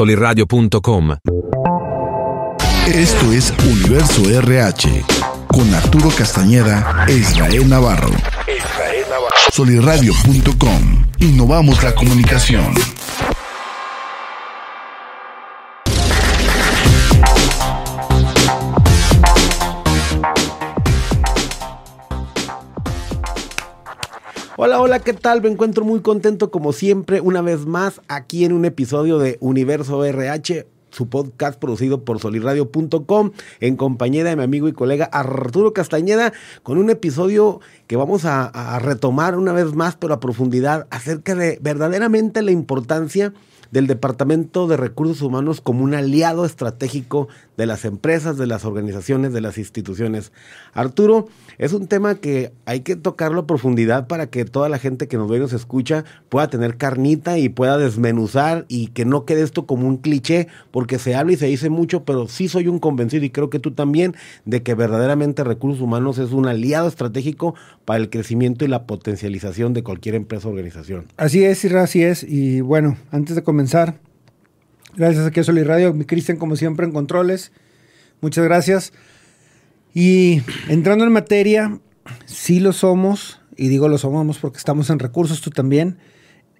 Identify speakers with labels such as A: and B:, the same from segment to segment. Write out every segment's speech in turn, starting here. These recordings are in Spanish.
A: soliradio.com.
B: Esto es Universo RH con Arturo Castañeda e Israel Navarro. Soliradio.com. Innovamos la comunicación.
C: Hola, hola, ¿qué tal? Me encuentro muy contento como siempre, una vez más, aquí en un episodio de Universo RH, su podcast producido por solirradio.com, en compañía de mi amigo y colega Arturo Castañeda, con un episodio que vamos a, a retomar una vez más, pero a profundidad, acerca de verdaderamente la importancia del Departamento de Recursos Humanos como un aliado estratégico de las empresas, de las organizaciones, de las instituciones. Arturo, es un tema que hay que tocarlo a profundidad para que toda la gente que nos ve y nos escucha pueda tener carnita y pueda desmenuzar y que no quede esto como un cliché, porque se habla y se dice mucho, pero sí soy un convencido y creo que tú también de que verdaderamente recursos humanos es un aliado estratégico para el crecimiento y la potencialización de cualquier empresa o organización.
D: Así es, Irra, así es. Y bueno, antes de comenzar, gracias a que Sol y Radio, mi Cristian, como siempre, en controles. Muchas gracias. Y entrando en materia, sí lo somos, y digo lo somos porque estamos en recursos, tú también,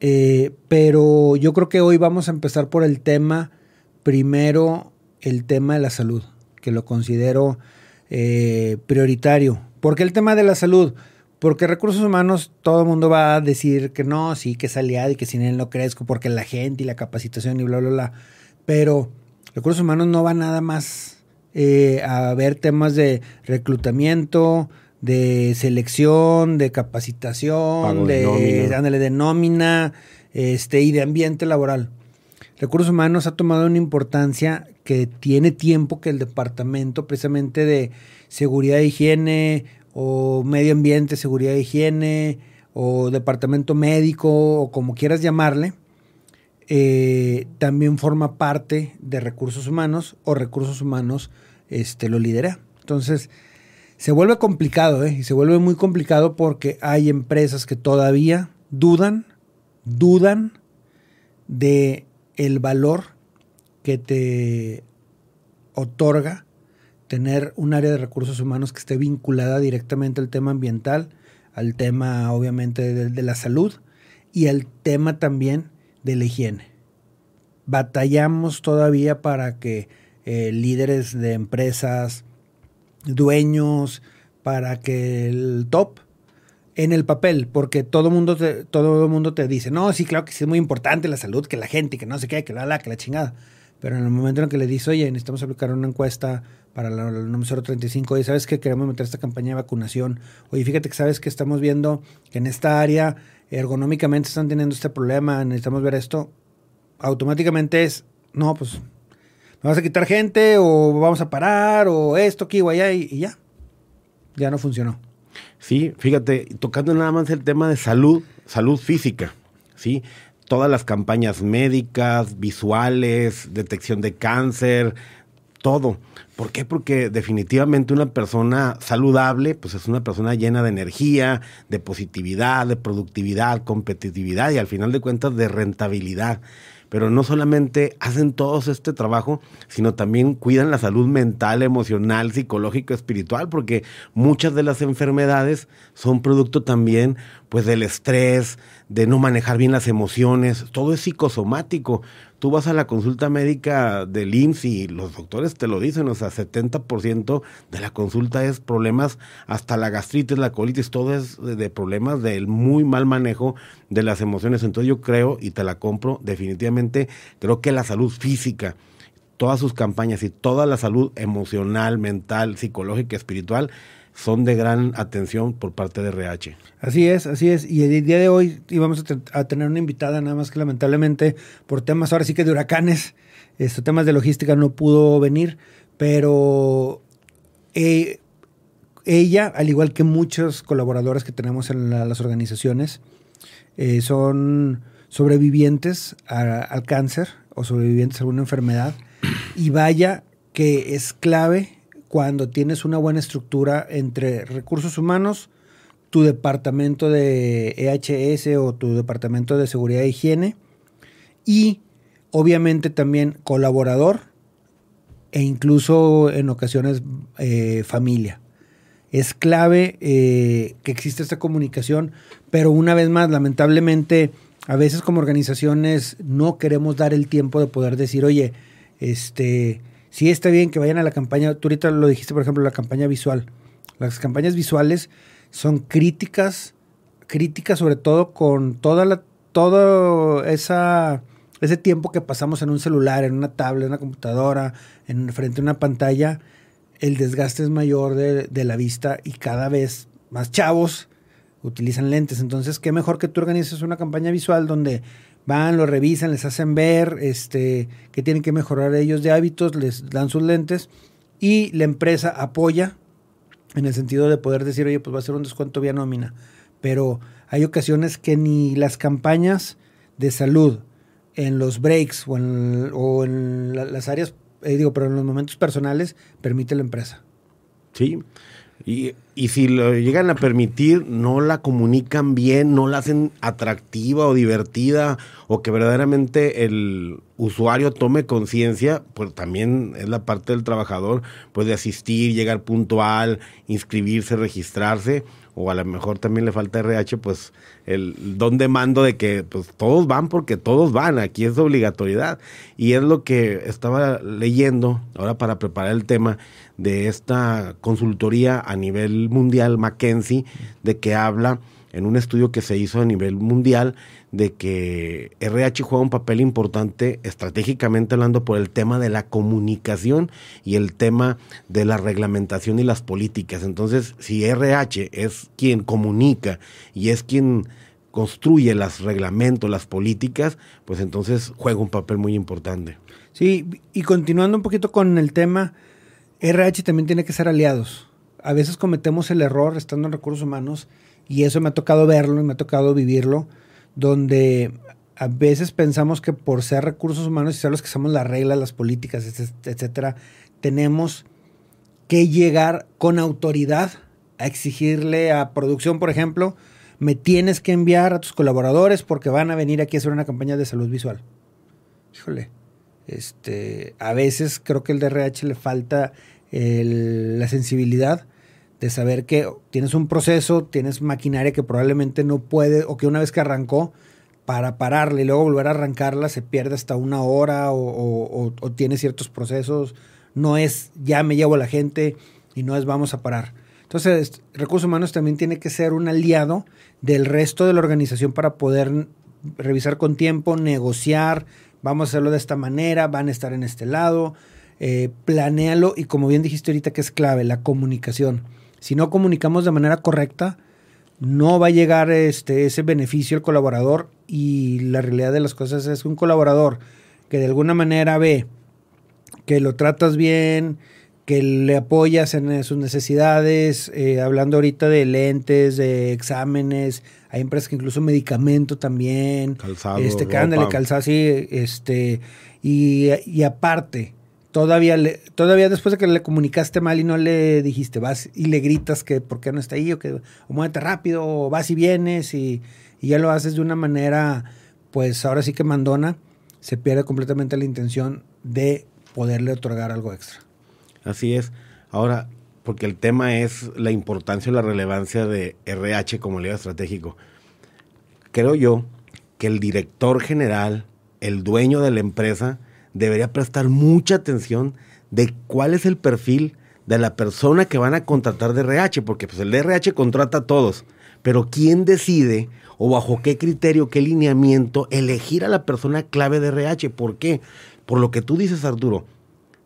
D: eh, pero yo creo que hoy vamos a empezar por el tema, primero el tema de la salud, que lo considero eh, prioritario. ¿Por qué el tema de la salud? Porque recursos humanos, todo el mundo va a decir que no, sí, que es aliado y que sin él no crezco, porque la gente y la capacitación y bla, bla, bla. Pero recursos humanos no va nada más eh, a ver temas de reclutamiento, de selección, de capacitación, de, nómina. de nómina este, y de ambiente laboral. Recursos Humanos ha tomado una importancia que tiene tiempo que el departamento precisamente de seguridad e higiene o medio ambiente, seguridad e higiene o departamento médico o como quieras llamarle, eh, también forma parte de recursos humanos o recursos humanos este, lo lidera. Entonces, se vuelve complicado, ¿eh? Y se vuelve muy complicado porque hay empresas que todavía dudan, dudan de el valor que te otorga tener un área de recursos humanos que esté vinculada directamente al tema ambiental, al tema obviamente de, la salud y al tema también de la higiene. Batallamos todavía para que eh, líderes de empresas, dueños, para que el top en el papel, porque todo mundo te, todo mundo te dice, no, sí, claro que sí es muy importante la salud, que la gente, que no sé qué, que la, la, que la chingada. Pero en el momento en que le dices, oye, necesitamos aplicar una encuesta para el número 35, y sabes que queremos meter esta campaña de vacunación, oye, fíjate que sabes que estamos viendo que en esta área ergonómicamente están teniendo este problema, necesitamos ver esto, automáticamente es, no, pues, ¿vamos a quitar gente o vamos a parar o esto aquí o allá y, ya? Ya no funcionó.
C: Sí, fíjate, tocando nada más el tema de salud, salud física, ¿sí? Todas las campañas médicas, visuales, detección de cáncer, todo. ¿Por qué? Porque definitivamente una persona saludable, pues es una persona llena de energía, de positividad, de productividad, competitividad y al final de cuentas de rentabilidad pero no solamente hacen todos este trabajo, sino también cuidan la salud mental, emocional, psicológica, espiritual, porque muchas de las enfermedades son producto también pues del estrés, de no manejar bien las emociones, todo es psicosomático tú vas a la consulta médica del IMSS y los doctores te lo dicen, o sea, 70% de la consulta es problemas, hasta la gastritis, la colitis, todo es de, problemas del muy mal manejo de las emociones. Entonces yo creo, y te la compro, definitivamente, creo que la salud física, todas sus campañas y toda la salud emocional, mental, psicológica, espiritual, son de gran atención por parte de RH.
D: Así es, así es. Y el día de hoy íbamos a, tener una invitada, nada más que lamentablemente por temas ahora sí que de huracanes, estos temas de logística no pudo venir, pero eh, ella, al igual que muchos colaboradores que tenemos en las organizaciones, eh, son sobrevivientes al cáncer o sobrevivientes a alguna enfermedad. Y vaya que es clave cuando tienes una buena estructura entre recursos humanos, tu departamento de EHS o tu departamento de seguridad e higiene y obviamente también colaborador e incluso en ocasiones eh, familia. Es clave eh, que exista esta comunicación, pero una vez más, lamentablemente, a veces como organizaciones no queremos dar el tiempo de poder decir, oye, este, sí está bien que vayan a la campaña, tú ahorita lo dijiste, por ejemplo, la campaña visual. Las campañas visuales son críticas, críticas sobre todo con toda la, todo esa, ese tiempo que pasamos en un celular, en una tablet, en una computadora, en frente a una pantalla, el desgaste es mayor de, de la vista y cada vez más chavos utilizan lentes. Entonces, qué mejor que tú organices una campaña visual donde van, lo revisan, les hacen ver este, que tienen que mejorar ellos de hábitos, les dan sus lentes y la empresa apoya en el sentido de poder decir, oye, pues va a ser un descuento vía nómina. Pero hay ocasiones que ni las campañas de salud en los breaks o en, o en las áreas, eh, digo, pero en los momentos personales permite la empresa.
C: Sí, y, y, si lo llegan a permitir, no la comunican bien, no la hacen atractiva o divertida, o que verdaderamente el usuario tome conciencia, pues también es la parte del trabajador, pues de asistir, llegar puntual, inscribirse, registrarse, o a lo mejor también le falta RH, pues el don de mando de que pues todos van porque todos van, aquí es obligatoriedad. Y es lo que estaba leyendo ahora para preparar el tema de esta consultoría a nivel mundial, McKenzie, de que habla en un estudio que se hizo a nivel mundial de que RH juega un papel importante estratégicamente hablando por el tema de la comunicación y el tema de la reglamentación y las políticas. Entonces, si RH es quien comunica y es quien construye los reglamentos, las políticas, pues entonces juega un papel muy importante.
D: Sí, y continuando un poquito con el tema, RH también tiene que ser aliados. A veces cometemos el error estando en recursos humanos y eso me ha tocado verlo y me ha tocado vivirlo, donde a veces pensamos que por ser recursos humanos y ser los que somos las reglas, las políticas, etcétera, tenemos que llegar con autoridad a exigirle a producción, por ejemplo, me tienes que enviar a tus colaboradores porque van a venir aquí a hacer una campaña de salud visual. Híjole, este, a veces creo que el DRH le falta la sensibilidad de saber que tienes un proceso, tienes maquinaria que probablemente no puede, o que una vez que arrancó, para pararla y luego volver a arrancarla se pierde hasta una hora o, o, tiene ciertos procesos. No es ya me llevo a la gente y no es vamos a parar. Entonces, recursos humanos también tiene que ser un aliado del resto de la organización para poder revisar con tiempo, negociar, vamos a hacerlo de esta manera, van a estar en este lado, eh, planéalo y como bien dijiste ahorita que es clave, la comunicación. Si no comunicamos de manera correcta, no va a llegar este, ese beneficio al colaborador y la realidad de las cosas es que un colaborador que de alguna manera ve que lo tratas bien, que le apoyas en sus necesidades, eh, hablando ahorita de lentes, de exámenes, hay empresas que incluso medicamento también,
C: calzado,
D: este, cándale, calzado, sí, este, y, y aparte, todavía le, todavía después de que le comunicaste mal y no le dijiste, vas y le gritas que por qué no está ahí, o que o muévete rápido, o vas y vienes, y, ya lo haces de una manera, pues ahora sí que mandona, se pierde completamente la intención de poderle otorgar algo extra.
C: Así es. Ahora, porque el tema es la importancia y la relevancia de RH como líder estratégico. Creo yo que el director general, el dueño de la empresa, debería prestar mucha atención de cuál es el perfil de la persona que van a contratar de RH, porque pues el RH contrata a todos, pero ¿quién decide o bajo qué criterio, qué lineamiento elegir a la persona clave de RH? ¿Por qué? Por lo que tú dices, Arturo.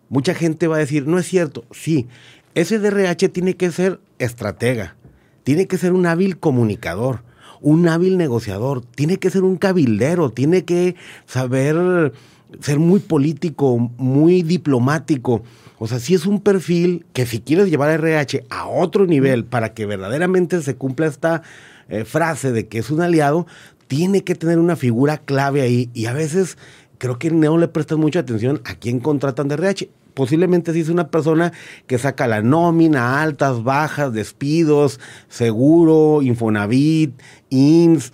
C: Mucha gente va a decir, no es cierto. Sí, ese DRH tiene que ser estratega, tiene que ser un hábil comunicador, un hábil negociador, tiene que ser un cabildero, tiene que saber ser muy político, muy diplomático. O sea, si es un perfil que si quieres llevar a RH a otro nivel para que verdaderamente se cumpla esta eh, frase de que es un aliado, tiene que tener una figura clave ahí. Y a veces creo que no le prestan mucha atención a quién contratan de RH. Posiblemente si es una persona que saca la nómina, altas, bajas, despidos, seguro, Infonavit, INS,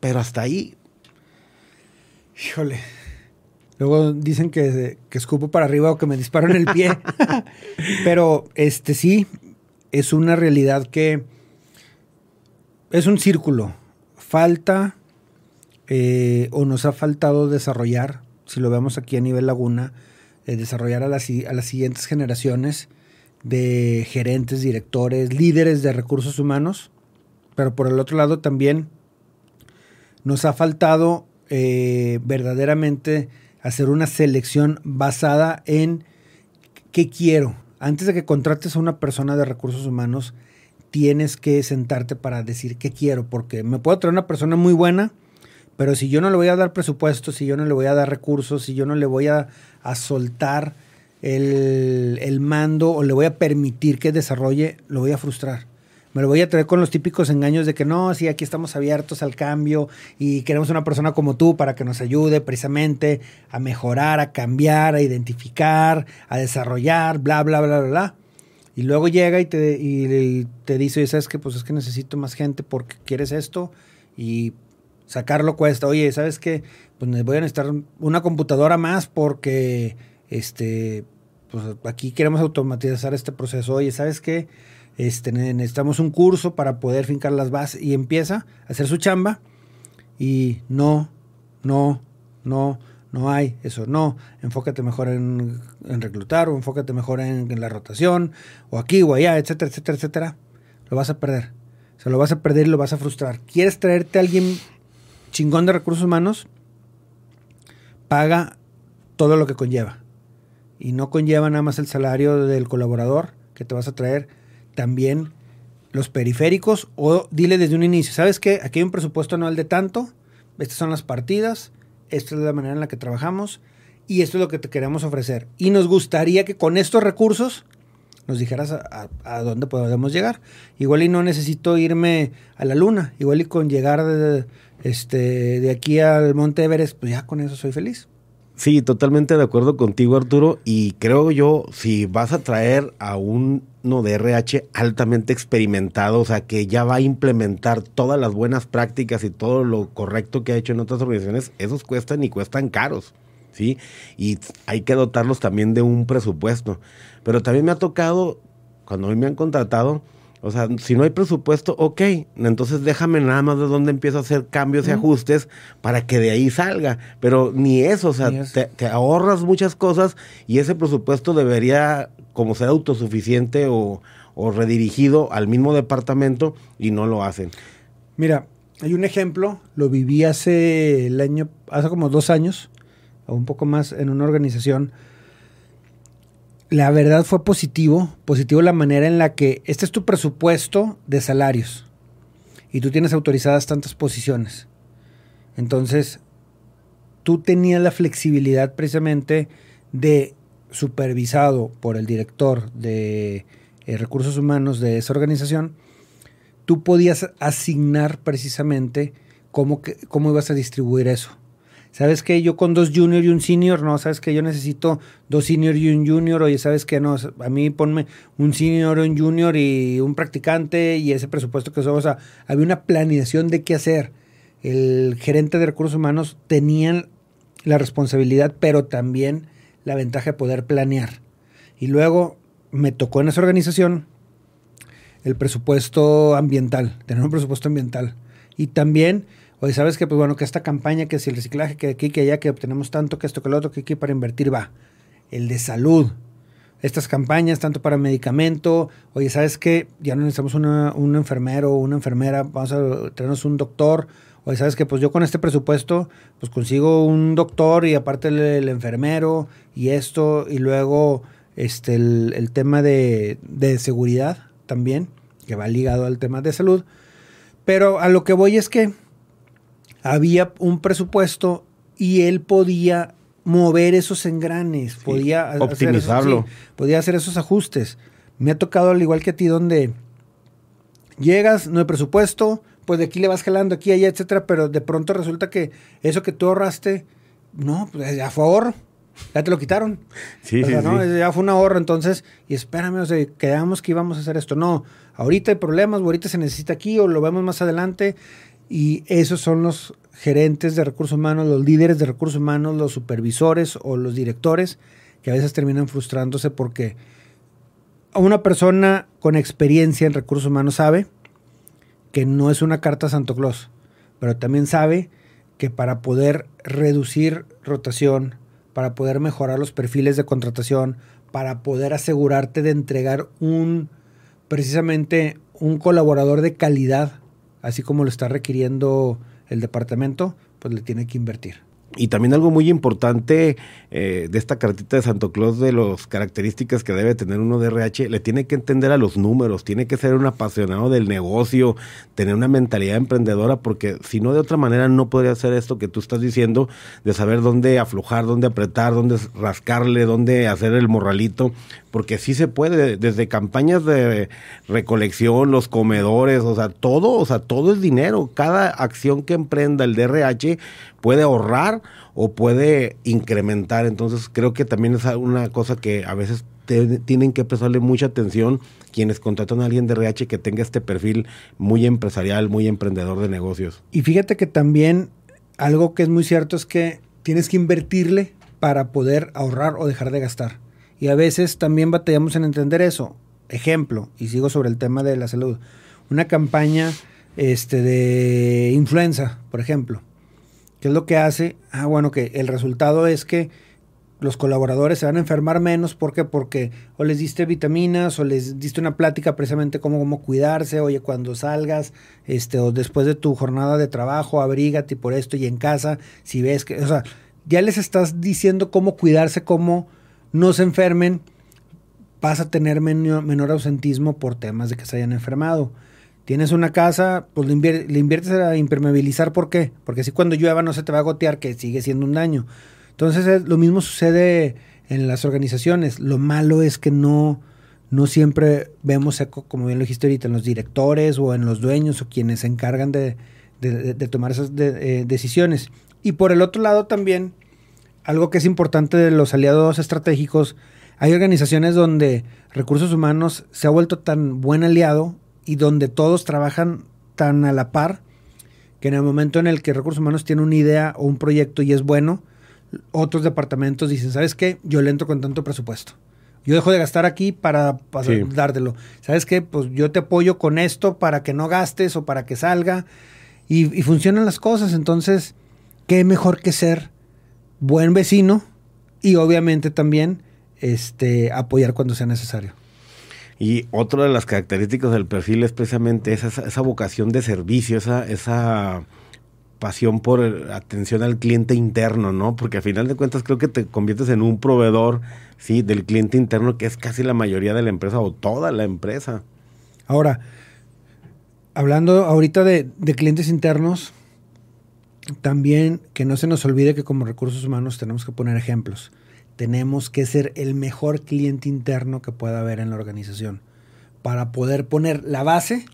C: pero hasta ahí.
D: Híjole, Luego dicen que, que escupo para arriba o que me disparo en el pie. Pero este sí, es una realidad que es un círculo. Falta eh, o nos ha faltado desarrollar, si lo vemos aquí a nivel laguna, eh, desarrollar a las, a las siguientes generaciones de gerentes, directores, líderes de recursos humanos. Pero por el otro lado también nos ha faltado eh, verdaderamente hacer una selección basada en qué quiero. Antes de que contrates a una persona de recursos humanos, tienes que sentarte para decir qué quiero, porque me puedo traer una persona muy buena, pero si yo no le voy a dar presupuesto, si yo no le voy a dar recursos, si yo no le voy a, soltar el, el, mando o le voy a permitir que desarrolle, lo voy a frustrar me lo voy a traer con los típicos engaños de que no, sí, aquí estamos abiertos al cambio y queremos una persona como tú para que nos ayude precisamente a mejorar, a cambiar, a identificar, a desarrollar, bla, bla, bla, bla, bla. Y luego llega y te, y te dice, oye, ¿sabes qué? Pues es que necesito más gente porque quieres esto y sacarlo cuesta. Oye, ¿sabes qué? Pues voy a necesitar una computadora más porque este, pues aquí queremos automatizar este proceso. Oye, ¿sabes qué? Este, necesitamos un curso para poder fincar las bases y empieza a hacer su chamba y no, no, no, no hay eso, no, enfócate mejor en, reclutar o enfócate mejor en, la rotación o aquí o allá, etcétera, etcétera, etcétera, lo vas a perder. se lo vas a perder y lo vas a frustrar. ¿Quieres traerte a alguien chingón de recursos humanos? Paga todo lo que conlleva. Y no conlleva nada más el salario del colaborador que te vas a traer, también los periféricos o dile desde un inicio, ¿sabes qué? Aquí hay un presupuesto anual de tanto, estas son las partidas, esta es la manera en la que trabajamos y esto es lo que te queremos ofrecer. Y nos gustaría que con estos recursos nos dijeras a, dónde podemos llegar. Igual y no necesito irme a la luna, igual y con llegar de, este, de aquí al Monte Everest, pues ya con eso soy feliz.
C: Sí, totalmente de acuerdo contigo, Arturo. Y creo yo, si vas a traer a un no de RH altamente experimentado, o sea, que ya va a implementar todas las buenas prácticas y todo lo correcto que ha hecho en otras organizaciones, esos cuestan y cuestan caros, ¿sí? Y hay que dotarlos también de un presupuesto. Pero también me ha tocado, cuando hoy me han contratado, o sea, si no hay presupuesto, ok, entonces déjame nada más de dónde empiezo a hacer cambios y ajustes para que de ahí salga. Pero ni eso, o sea, te, ahorras muchas cosas y ese presupuesto debería, como ser autosuficiente o, o redirigido al mismo departamento y no lo hacen.
D: Mira, hay un ejemplo, lo viví hace el año, hace como dos años, o un poco más, en una organización la verdad fue positivo, positivo la manera en la que este es tu presupuesto de salarios y tú tienes autorizadas tantas posiciones. Entonces, tú tenías la flexibilidad precisamente de supervisado por el director de eh, recursos humanos de esa organización, tú podías asignar precisamente cómo, cómo ibas a distribuir eso. ¿Sabes qué? Yo con dos junior y un senior, no, ¿sabes qué? Yo necesito dos senior y un junior, oye, ¿sabes qué? No, a mí ponme un senior, un junior y un practicante y ese presupuesto que somos, o sea, había una planeación de qué hacer. El gerente de recursos humanos tenía la responsabilidad, pero también la ventaja de poder planear. Y luego me tocó en esa organización el presupuesto ambiental, tener un presupuesto ambiental. Y también Oye, ¿sabes que Pues bueno, que esta campaña, que si el reciclaje, que aquí, que allá, que obtenemos tanto, que esto, que lo otro, que aquí para invertir va. El de salud. Estas campañas, tanto para medicamento, oye, ¿sabes qué? Ya no necesitamos una, un enfermero o una enfermera, vamos a tenernos un doctor. Oye, ¿sabes qué? Pues yo con este presupuesto, pues consigo un doctor y aparte el, enfermero y esto, y luego este, el, tema de, de seguridad también, que va ligado al tema de salud. Pero a lo que voy es que había un presupuesto y él podía mover esos engranes, podía
C: optimizarlo,
D: podía hacer esos ajustes. Me ha tocado al igual que a ti donde llegas, no hay presupuesto, pues de aquí le vas jalando aquí allá, etcétera, pero de pronto resulta que eso que tú ahorraste, no, pues ya fue ahorro. Ya te lo quitaron.
C: Sí, sí,
D: Ya fue un ahorro, entonces, y espérame, o sea, quedamos que íbamos a hacer esto. No, ahorita hay problemas, ahorita se necesita aquí, o lo vemos más adelante Y esos son los gerentes de recursos humanos, los líderes de recursos humanos, los supervisores o los directores que a veces terminan frustrándose porque una persona con experiencia en recursos humanos sabe que no es una carta Santo Claus, pero también sabe que para poder reducir rotación, para poder mejorar los perfiles de contratación, para poder asegurarte de entregar un precisamente un colaborador de calidad, así como lo está requiriendo el departamento, pues le tiene que invertir.
C: Y también algo muy importante eh, de esta cartita de Santo Claus, de las características que debe tener uno de RH, le tiene que entender a los números, tiene que ser un apasionado del negocio, tener una mentalidad emprendedora, porque si no de otra manera no podría hacer esto que tú estás diciendo, de saber dónde aflojar, dónde apretar, dónde rascarle, dónde hacer el morralito, porque sí se puede, desde campañas de recolección, los comedores, o sea, todo, o sea, todo es dinero. Cada acción que emprenda el DRH puede ahorrar o puede incrementar. Entonces creo que también es una cosa que a veces tienen que prestarle mucha atención quienes contratan a alguien de RH que tenga este perfil muy empresarial, muy emprendedor de negocios.
D: Y fíjate que también algo que es muy cierto es que tienes que invertirle para poder ahorrar o dejar de gastar. Y a veces también batallamos en entender eso. Ejemplo, y sigo sobre el tema de la salud. Una campaña este, de influenza, por ejemplo ¿Qué es lo que hace? Ah, bueno, que el resultado es que los colaboradores se van a enfermar menos. ¿Por qué? Porque o les diste vitaminas o les diste una plática precisamente cómo, cómo cuidarse. Oye, cuando salgas, este, o después de tu jornada de trabajo, abrígate por esto y en casa, si ves que, o sea, ya les estás diciendo cómo cuidarse, cómo no se enfermen, vas a tener menor ausentismo por temas de que se hayan enfermado. Tienes una casa, pues le, inviertes a impermeabilizar. ¿Por qué? Porque si cuando llueva no se te va a gotear, que sigue siendo un daño. Entonces lo mismo sucede en las organizaciones. Lo malo es que no, no siempre vemos, como bien lo dijiste ahorita, en los directores o en los dueños o quienes se encargan de, tomar esas eh, decisiones. Y por el otro lado también, algo que es importante de los aliados estratégicos, hay organizaciones donde recursos humanos se ha vuelto tan buen aliado y donde todos trabajan tan a la par que en el momento en el que Recursos Humanos tiene una idea o un proyecto y es bueno, otros departamentos dicen, ¿sabes qué? Yo le entro con tanto presupuesto. Yo dejo de gastar aquí para, dártelo. ¿Sabes qué? Pues yo te apoyo con esto para que no gastes o para que salga. Y, y funcionan las cosas. Entonces, ¿qué mejor que ser buen vecino y obviamente también este, apoyar cuando sea necesario?
C: Y otra de las características del perfil es precisamente esa, esa vocación de servicio, esa, esa pasión por atención al cliente interno, ¿no? Porque a final de cuentas creo que te conviertes en un proveedor, sí, del cliente interno, que es casi la mayoría de la empresa o toda la empresa.
D: Ahora, hablando ahorita de, de clientes internos, también que no se nos olvide que como recursos humanos tenemos que poner ejemplos tenemos que ser el mejor cliente interno que pueda haber en la organización para poder poner la base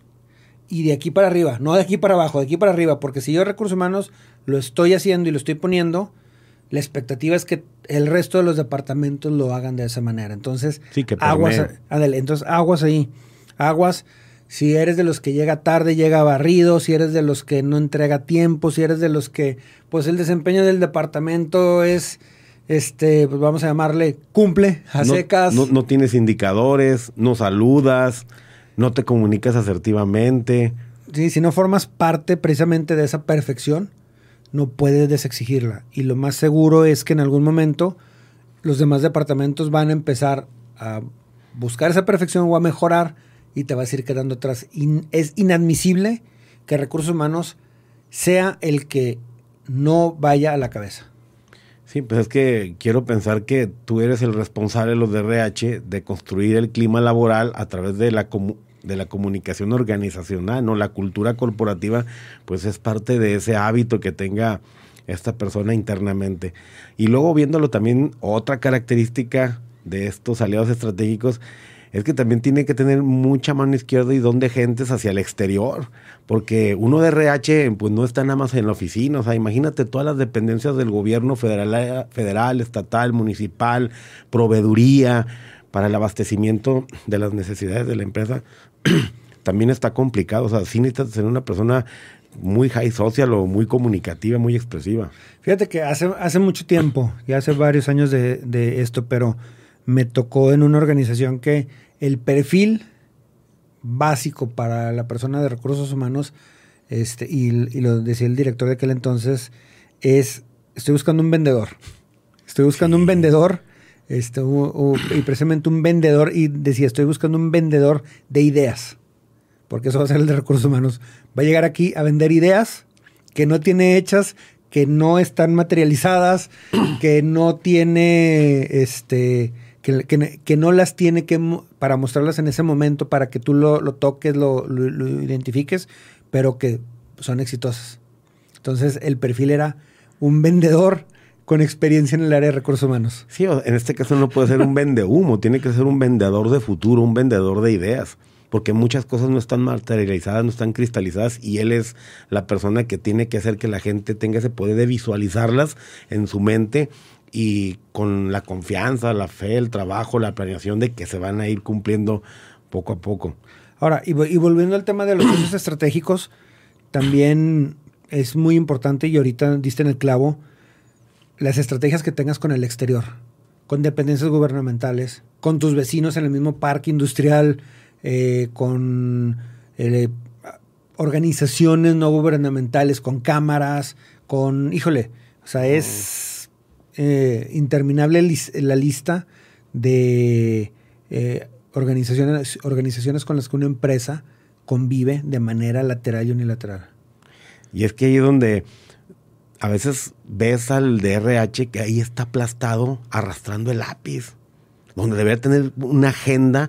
D: y de aquí para arriba, no de aquí para abajo, de aquí para arriba, porque si yo recursos humanos lo estoy haciendo y lo estoy poniendo, la expectativa es que el resto de los departamentos lo hagan de esa manera. Entonces, aguas, entonces aguas ahí, aguas. Si eres de los que llega tarde, llega barrido, si eres de los que no entrega tiempo, si eres de los que, pues el desempeño del departamento es este, pues vamos a llamarle, cumple a secas.
C: No, tienes indicadores, no saludas, no te comunicas asertivamente.
D: Sí, si no formas parte precisamente de esa perfección, no puedes desexigirla. Y lo más seguro es que en algún momento los demás departamentos van a empezar a buscar esa perfección o a mejorar y te vas a ir quedando atrás. es inadmisible que recursos humanos sea el que no vaya a la cabeza.
C: Sí, pues es que quiero pensar que tú eres el responsable de los DRH de construir el clima laboral a través de la, de la comunicación organizacional, ¿no? La cultura corporativa, pues es parte de ese hábito que tenga esta persona internamente. Y luego viéndolo también, otra característica de estos aliados estratégicos es que también tiene que tener mucha mano izquierda y don de gentes hacia el exterior, porque uno de RH pues no está nada más en la oficina, o sea, imagínate todas las dependencias del gobierno federal, federal estatal, municipal, proveeduría para el abastecimiento de las necesidades de la empresa. también está complicado, o sea, sí necesitas ser una persona muy high social o muy comunicativa, muy expresiva.
D: Fíjate que hace, hace mucho tiempo, ya hace varios años de, de esto, pero me tocó en una organización que el perfil básico para la persona de recursos humanos, este, y, y lo decía el director de aquel entonces, es, estoy buscando un vendedor. Estoy buscando un vendedor, este, u- u- y precisamente un vendedor, y decía, estoy buscando un vendedor de ideas, porque eso va a ser el de recursos humanos. Va a llegar aquí a vender ideas que no tiene hechas, que no están materializadas, que no tiene, este, que, que- que no las tiene que para mostrarlas en ese momento, para que tú lo, lo toques, lo, lo- lo identifiques, pero que son exitosas. Entonces el perfil era un vendedor con experiencia en el área de recursos humanos.
C: Sí, en este caso no puede ser un vendehumo, tiene que ser un vendedor de futuro, un vendedor de ideas, porque muchas cosas no están materializadas, no están cristalizadas y él es la persona que tiene que hacer que la gente tenga ese poder de visualizarlas en su mente y con la confianza, la fe, el trabajo, la planeación de que se van a ir cumpliendo poco a poco.
D: Ahora, y, vo- y volviendo al tema de los socios estratégicos, también es muy importante, y ahorita diste en el clavo, las estrategias que tengas con el exterior, con dependencias gubernamentales, con tus vecinos en el mismo parque industrial, eh, con eh, organizaciones no gubernamentales, con cámaras, con, híjole, o sea, es eh, interminable la lista de eh, organizaciones, organizaciones con las que una empresa convive de manera lateral y unilateral.
C: Y es que ahí es donde a veces ves al DRH que ahí está aplastado arrastrando el lápiz, donde debería tener una agenda,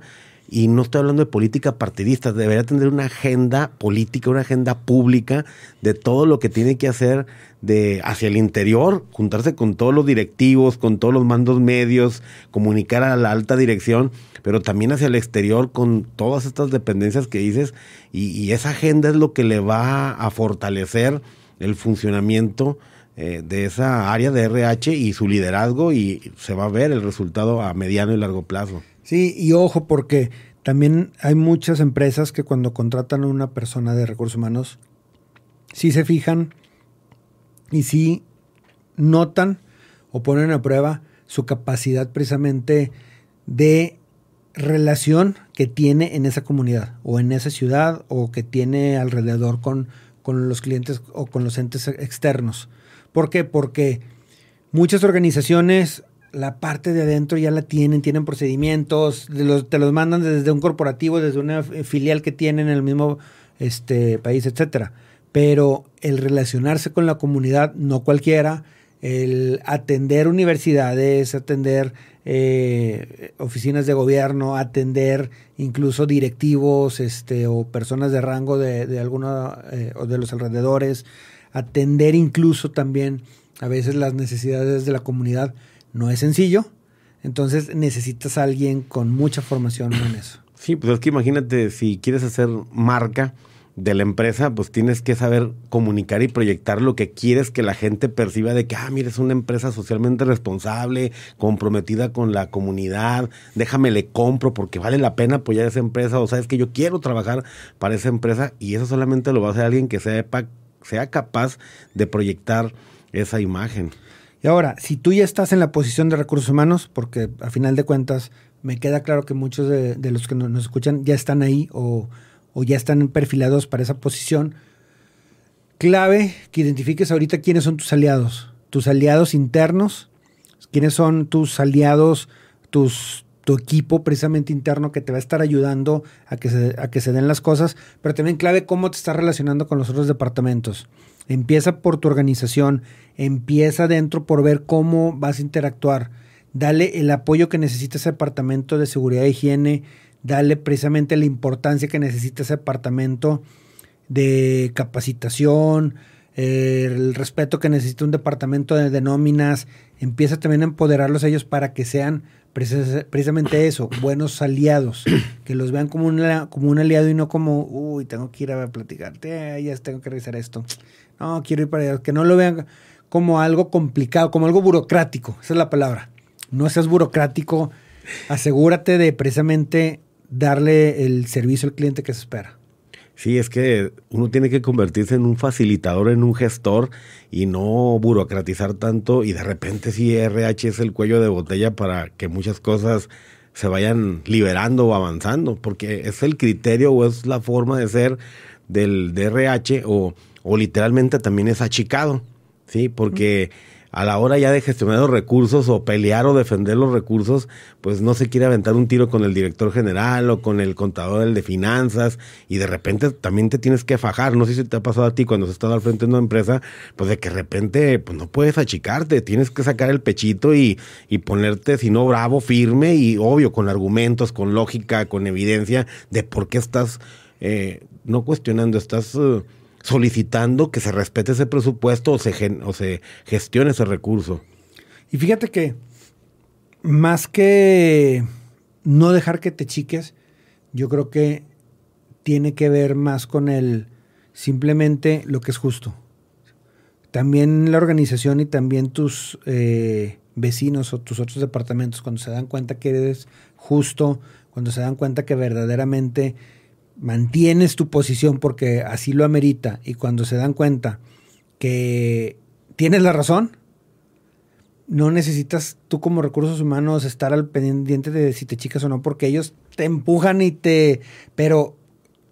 C: y no estoy hablando de política partidista, debería tener una agenda política, una agenda pública de todo lo que tiene que hacer de hacia el interior, juntarse con todos los directivos, con todos los mandos medios, comunicar a la alta dirección, pero también hacia el exterior con todas estas dependencias que dices, y, esa agenda es lo que le va a fortalecer el funcionamiento eh, de esa área de RH y su liderazgo y se va a ver el resultado a mediano y largo plazo.
D: Sí, y ojo, porque también hay muchas empresas que cuando contratan a una persona de recursos humanos, sí se fijan y sí notan o ponen a prueba su capacidad precisamente de relación que tiene en esa comunidad o en esa ciudad o que tiene alrededor con, con los clientes o con los entes externos. ¿Por qué? Porque muchas organizaciones la parte de adentro ya la tienen, tienen procedimientos, te los mandan desde un corporativo, desde una filial que tienen en el mismo este, país, etcétera. Pero el relacionarse con la comunidad, no cualquiera, el atender universidades, atender eh, oficinas de gobierno, atender incluso directivos este, o personas de rango de, de alguna eh, o de los alrededores, atender incluso también a veces las necesidades de la comunidad no es sencillo. Entonces necesitas a alguien con mucha formación en eso.
C: Sí, pues es que imagínate, si quieres hacer marca de la empresa, pues tienes que saber comunicar y proyectar lo que quieres que la gente perciba de que, ah, mira, es una empresa socialmente responsable, comprometida con la comunidad, déjame le compro porque vale la pena apoyar esa empresa, o sabes que yo quiero trabajar para esa empresa y eso solamente lo va a hacer alguien que sea capaz de proyectar esa imagen.
D: Y ahora, si tú ya estás en la posición de recursos humanos, porque a final de cuentas me queda claro que muchos de, los que no- nos escuchan ya están ahí o, ya están perfilados para esa posición, clave que identifiques ahorita quiénes son tus aliados, tus aliados internos, quiénes son tus aliados, tu equipo precisamente interno que te va a estar ayudando a que, se, a que se den las cosas, pero también clave cómo te estás relacionando con los otros departamentos. Empieza por tu organización, empieza dentro por ver cómo vas a interactuar. Dale el apoyo que necesita ese departamento de seguridad e higiene, dale precisamente la importancia que necesita ese departamento de capacitación, eh, el respeto que necesita un departamento de, nóminas, empieza también a empoderarlos a ellos para que sean precis- precisamente eso, buenos aliados, que los vean como un, como un aliado y no como, uy, tengo que ir a platicarte, eh, ya tengo que revisar esto. No, quiero ir para allá, que no lo vean como algo complicado, como algo burocrático, esa es la palabra. No seas burocrático, asegúrate de precisamente darle el servicio al cliente que se espera.
C: Sí, es que uno tiene que convertirse en un facilitador, en un gestor y no burocratizar tanto y de repente sí RH es el cuello de botella para que muchas cosas se vayan liberando o avanzando, porque es el criterio o es la forma de ser del DRH o, o literalmente también es achicado, ¿sí? Porque a la hora ya de gestionar los recursos o pelear o defender los recursos, pues no se quiere aventar un tiro con el director general o con el contador de finanzas y de repente también te tienes que fajar. No sé si te ha pasado a ti cuando has estado al frente de una empresa, pues de que de repente pues no puedes achicarte, tienes que sacar el pechito y, y ponerte, si no bravo, firme y obvio, con argumentos, con lógica, con evidencia de por qué estás, eh, no cuestionando, estás... Uh, solicitando que se respete ese presupuesto o se, o se gestione ese recurso.
D: Y fíjate que más que no dejar que te chiques, yo creo que tiene que ver más con el simplemente lo que es justo. También la organización y también tus eh, vecinos o tus otros departamentos, cuando se dan cuenta que eres justo, cuando se dan cuenta que verdaderamente mantienes tu posición porque así lo amerita y cuando se dan cuenta que tienes la razón, no necesitas tú como recursos humanos estar al pendiente de si te chicas o no, porque ellos te empujan y te... Pero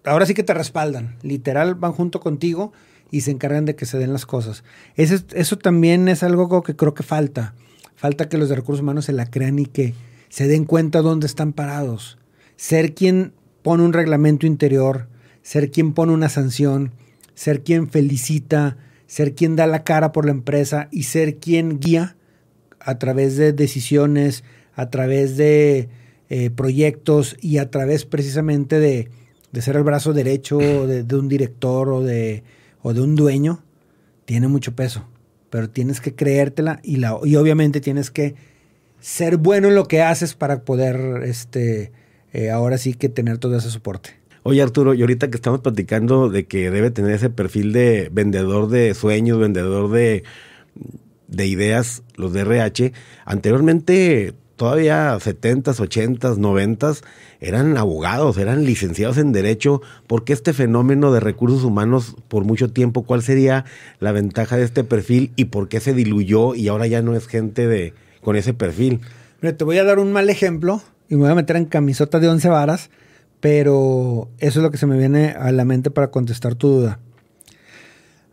D: ahora sí que te respaldan, literal van junto contigo y se encargan de que se den las cosas. Eso, eso también es algo que creo que falta. Falta que los de recursos humanos se la crean y que se den cuenta dónde están parados. Ser quien pone un reglamento interior, ser quien pone una sanción, ser quien felicita, ser quien da la cara por la empresa y ser quien guía a través de decisiones, a través de eh, proyectos y a través precisamente de, ser el brazo derecho de, un director o de, o de un dueño, tiene mucho peso. Pero tienes que creértela y, la, y obviamente tienes que ser bueno en lo que haces para poder este, eh, ahora sí que tener todo ese soporte.
C: Oye Arturo, y ahorita que estamos platicando de que debe tener ese perfil de vendedor de sueños, vendedor de, de ideas, los de RH, anteriormente todavía 70s, 80s, 90s, eran abogados, eran licenciados en Derecho. ¿Por qué este fenómeno de recursos humanos por mucho tiempo? ¿Cuál sería la ventaja de este perfil y por qué se diluyó y ahora ya no es gente de con ese perfil?
D: Mira, te voy a dar un mal ejemplo y me voy a meter en camisota de once varas, pero eso es lo que se me viene a la mente para contestar tu duda.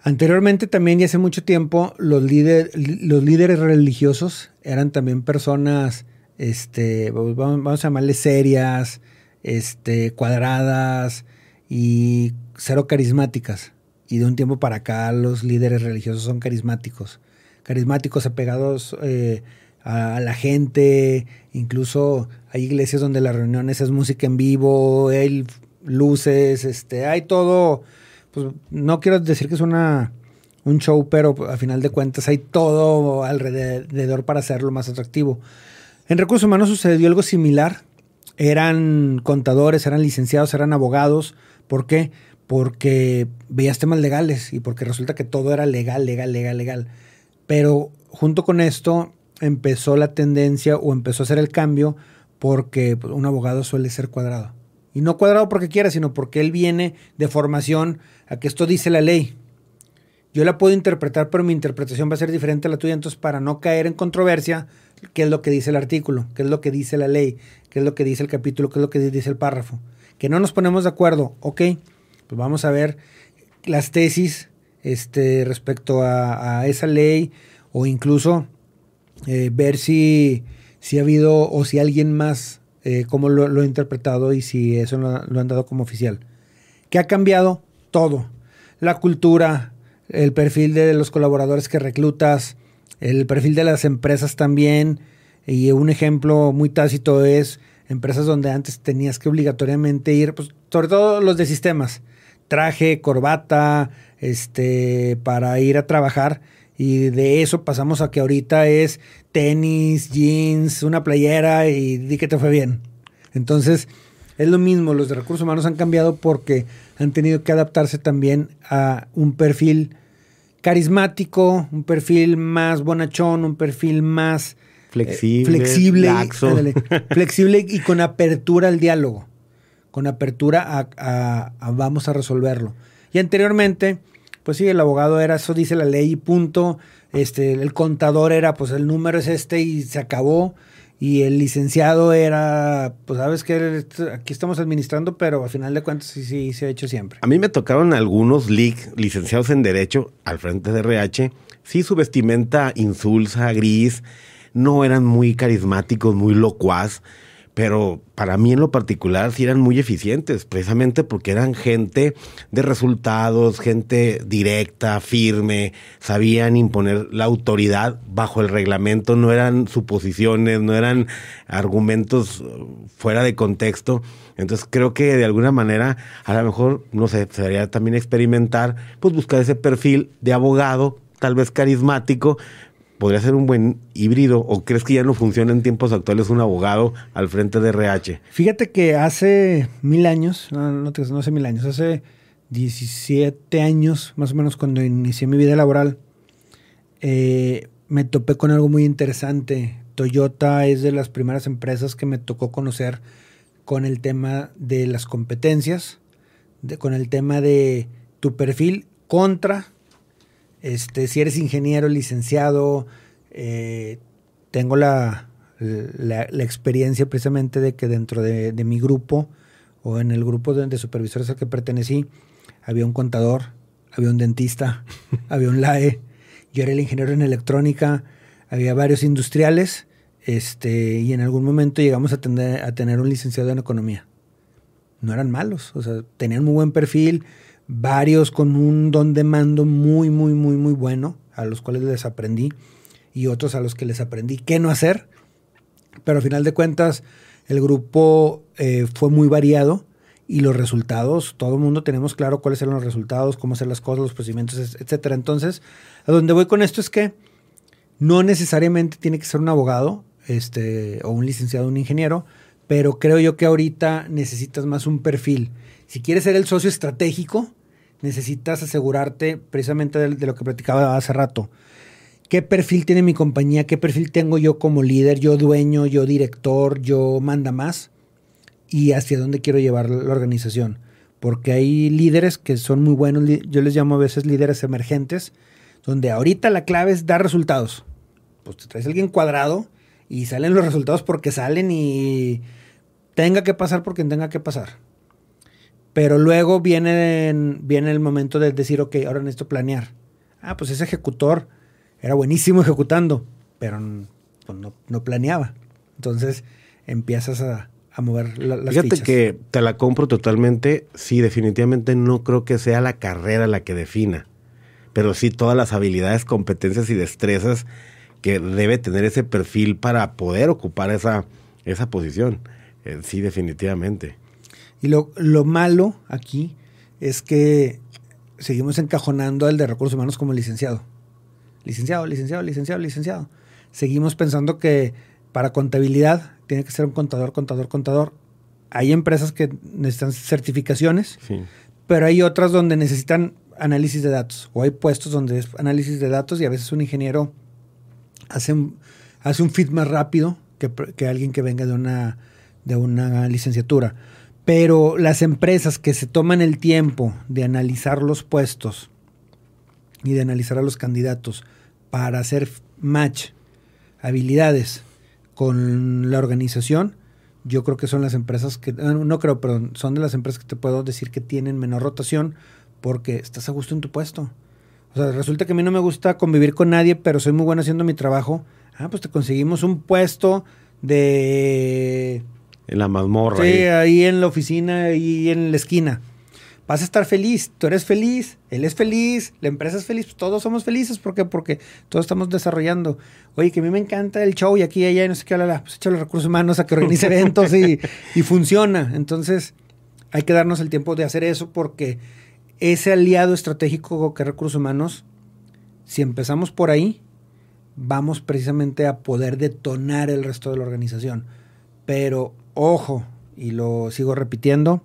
D: Anteriormente también y hace mucho tiempo los, los líderes religiosos eran también personas, este, vamos a llamarles serias, este, cuadradas y cero carismáticas. Y de un tiempo para acá los líderes religiosos son carismáticos, carismáticos, apegados eh, a la gente, incluso hay iglesias donde las reuniones es música en vivo, hay luces, este, hay todo, pues no quiero decir que es una un show, pero a final de cuentas hay todo alrededor para hacerlo más atractivo. En recursos humanos sucedió algo similar. Eran contadores, eran licenciados, eran abogados. ¿Por qué? Porque veías temas legales y porque resulta que todo era legal, legal, legal, legal. Pero junto con esto empezó la tendencia o empezó a hacer el cambio porque un abogado suele ser cuadrado. Y no cuadrado porque quiera, sino porque él viene de formación a que esto dice la ley. Yo la puedo interpretar, pero mi interpretación va a ser diferente a la tuya. Entonces, para no caer en controversia, ¿qué es lo que dice el artículo? ¿Qué es lo que dice la ley? ¿Qué es lo que dice el capítulo? ¿Qué es lo que dice el párrafo? Que no nos ponemos de acuerdo, ok, pues vamos a ver las tesis este, respecto a esa ley o incluso eh, ver si, si ha habido o si alguien más, eh, cómo lo, ha interpretado y si eso lo, han dado como oficial. ¿Qué ha cambiado? Todo. La cultura, el perfil de los colaboradores que reclutas, el perfil de las empresas también. Y un ejemplo muy tácito es empresas donde antes tenías que obligatoriamente ir, pues, sobre todo los de sistemas, traje, corbata, este, para ir a trabajar y de eso pasamos a que ahorita es tenis, jeans, una playera y di que te fue bien. Entonces, es lo mismo, los de recursos humanos han cambiado porque han tenido que adaptarse también a un perfil carismático, un perfil más bonachón, un perfil más
C: flexible,
D: flexible, flexible y con apertura al diálogo. con apertura a, vamos a resolverlo. Y anteriormente, pues sí, el abogado era, eso dice la ley punto. Este, el contador era, pues el número es este y se acabó. Y el licenciado era, pues sabes que aquí estamos administrando, pero al final de cuentas sí, sí se ha hecho siempre.
C: A mí me tocaron algunos licenciados en Derecho al frente de RH. Sí, su vestimenta insulsa, gris, no eran muy carismáticos, muy locuaz pero para mí en lo particular sí eran muy eficientes, precisamente porque eran gente de resultados, gente directa, firme, sabían imponer la autoridad bajo el reglamento, no eran suposiciones, no eran argumentos uh, fuera de contexto. Entonces creo que de alguna manera, a lo mejor, no sé, sería también experimentar, pues buscar ese perfil de abogado, tal vez carismático, podría ser un buen híbrido o crees que ya no funciona en tiempos actuales un abogado al frente de RH?
D: Fíjate que hace mil años, no, no, no hace mil años, hace 17 años más o menos cuando inicié mi vida laboral, eh, me topé con algo muy interesante. Toyota es de las primeras empresas que me tocó conocer con el tema de las competencias, con el tema de tu perfil contra este, si eres ingeniero, licenciado, eh, tengo la, experiencia precisamente de que dentro de, mi grupo o en el grupo de, supervisores al que pertenecí, había un contador, había un dentista, había un LAE, yo era el ingeniero en electrónica, había varios industriales, este, y en algún momento llegamos a tener, a tener un licenciado en economía. No eran malos, o sea, tenían muy buen perfil, varios con un don de mando muy, muy, muy, muy bueno, a los cuales les aprendí, y otros a los que les aprendí qué no hacer. Pero al final de cuentas, el grupo eh, fue muy variado y los resultados, todo el mundo tenemos claro cuáles eran los resultados, cómo hacer las cosas, los procedimientos, etcétera. Entonces, a donde voy con esto es que no necesariamente tiene que ser un abogado, este, o un licenciado, un ingeniero, pero creo yo que ahorita necesitas más un perfil si quieres ser el socio estratégico, necesitas asegurarte precisamente de, lo que platicaba hace rato. ¿Qué perfil tiene mi compañía? ¿Qué perfil tengo yo como líder, yo dueño, yo director, yo manda más? Y hacia dónde quiero llevar la organización. Porque hay líderes que son muy buenos, yo les llamo a veces líderes emergentes, donde ahorita la clave es dar resultados. Pues te traes a alguien cuadrado y salen los resultados porque salen y tenga que pasar porque tenga que pasar. Pero luego viene, viene el momento de decir, ok, ahora necesito planear. Ah, pues ese ejecutor era buenísimo ejecutando, pero pues, no, planeaba. Entonces empiezas a, mover la, las
C: Fíjate que te la compro totalmente. Sí, definitivamente no creo que sea la carrera la que defina. Pero sí todas las habilidades, competencias y destrezas que debe tener ese perfil para poder ocupar esa, esa posición. Eh, sí, definitivamente.
D: Y lo, malo aquí es que seguimos encajonando al de recursos humanos como licenciado. Licenciado, licenciado, licenciado, licenciado. Seguimos pensando que para contabilidad tiene que ser un contador, contador, contador. Hay empresas que necesitan certificaciones, pero hay otras donde necesitan análisis de datos. O hay puestos donde es análisis de datos y a veces un ingeniero hace un, hace un fit más rápido que, que alguien que venga de una, de una licenciatura. Pero las empresas que se toman el tiempo de analizar los puestos y de analizar a los candidatos para hacer match, habilidades con la organización, yo creo que son las empresas que, ah, no creo, pero son de las empresas que te puedo decir que tienen menor rotación porque estás a gusto en tu puesto. O sea, resulta que a mí no me gusta convivir con nadie, pero soy muy bueno haciendo mi trabajo. Ah, pues te conseguimos un puesto de
C: en la mazmorra.
D: Sí, ahí. en la oficina, ahí en la esquina. Vas a estar feliz, tú eres feliz, él es feliz, la empresa es feliz, todos somos felices. ¿Por qué? Porque todos estamos desarrollando. Oye, que a mí me encanta el show y aquí y allá y no sé qué, la, pues echa los recursos humanos a que organice eventos y, y funciona. Entonces, hay que darnos el tiempo de hacer eso porque ese aliado estratégico que recursos humanos, si empezamos por ahí, vamos precisamente a poder detonar el resto de la organización. Pero ojo, y lo sigo repitiendo,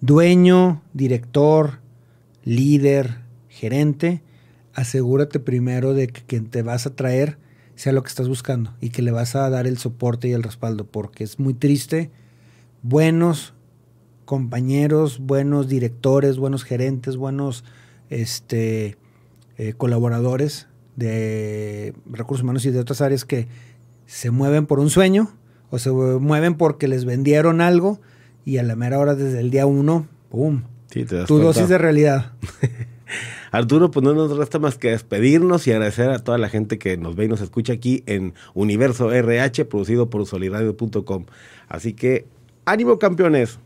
D: dueño, director, líder, gerente, asegúrate primero de que quien te vas a traer sea lo que estás buscando y que le vas a dar el soporte y el respaldo, porque es muy triste buenos compañeros, buenos directores, buenos gerentes, buenos este, eh, colaboradores de recursos humanos y de otras áreas que se mueven por un sueño o se mueven porque les vendieron algo y a la mera hora desde el día uno, ¡pum!
C: Sí, te das
D: Tu
C: cuenta.
D: dosis de realidad.
C: Arturo, pues no nos resta más que despedirnos y agradecer a toda la gente que nos ve y nos escucha aquí en Universo RH, producido por solidario.com. Así que, ánimo campeones.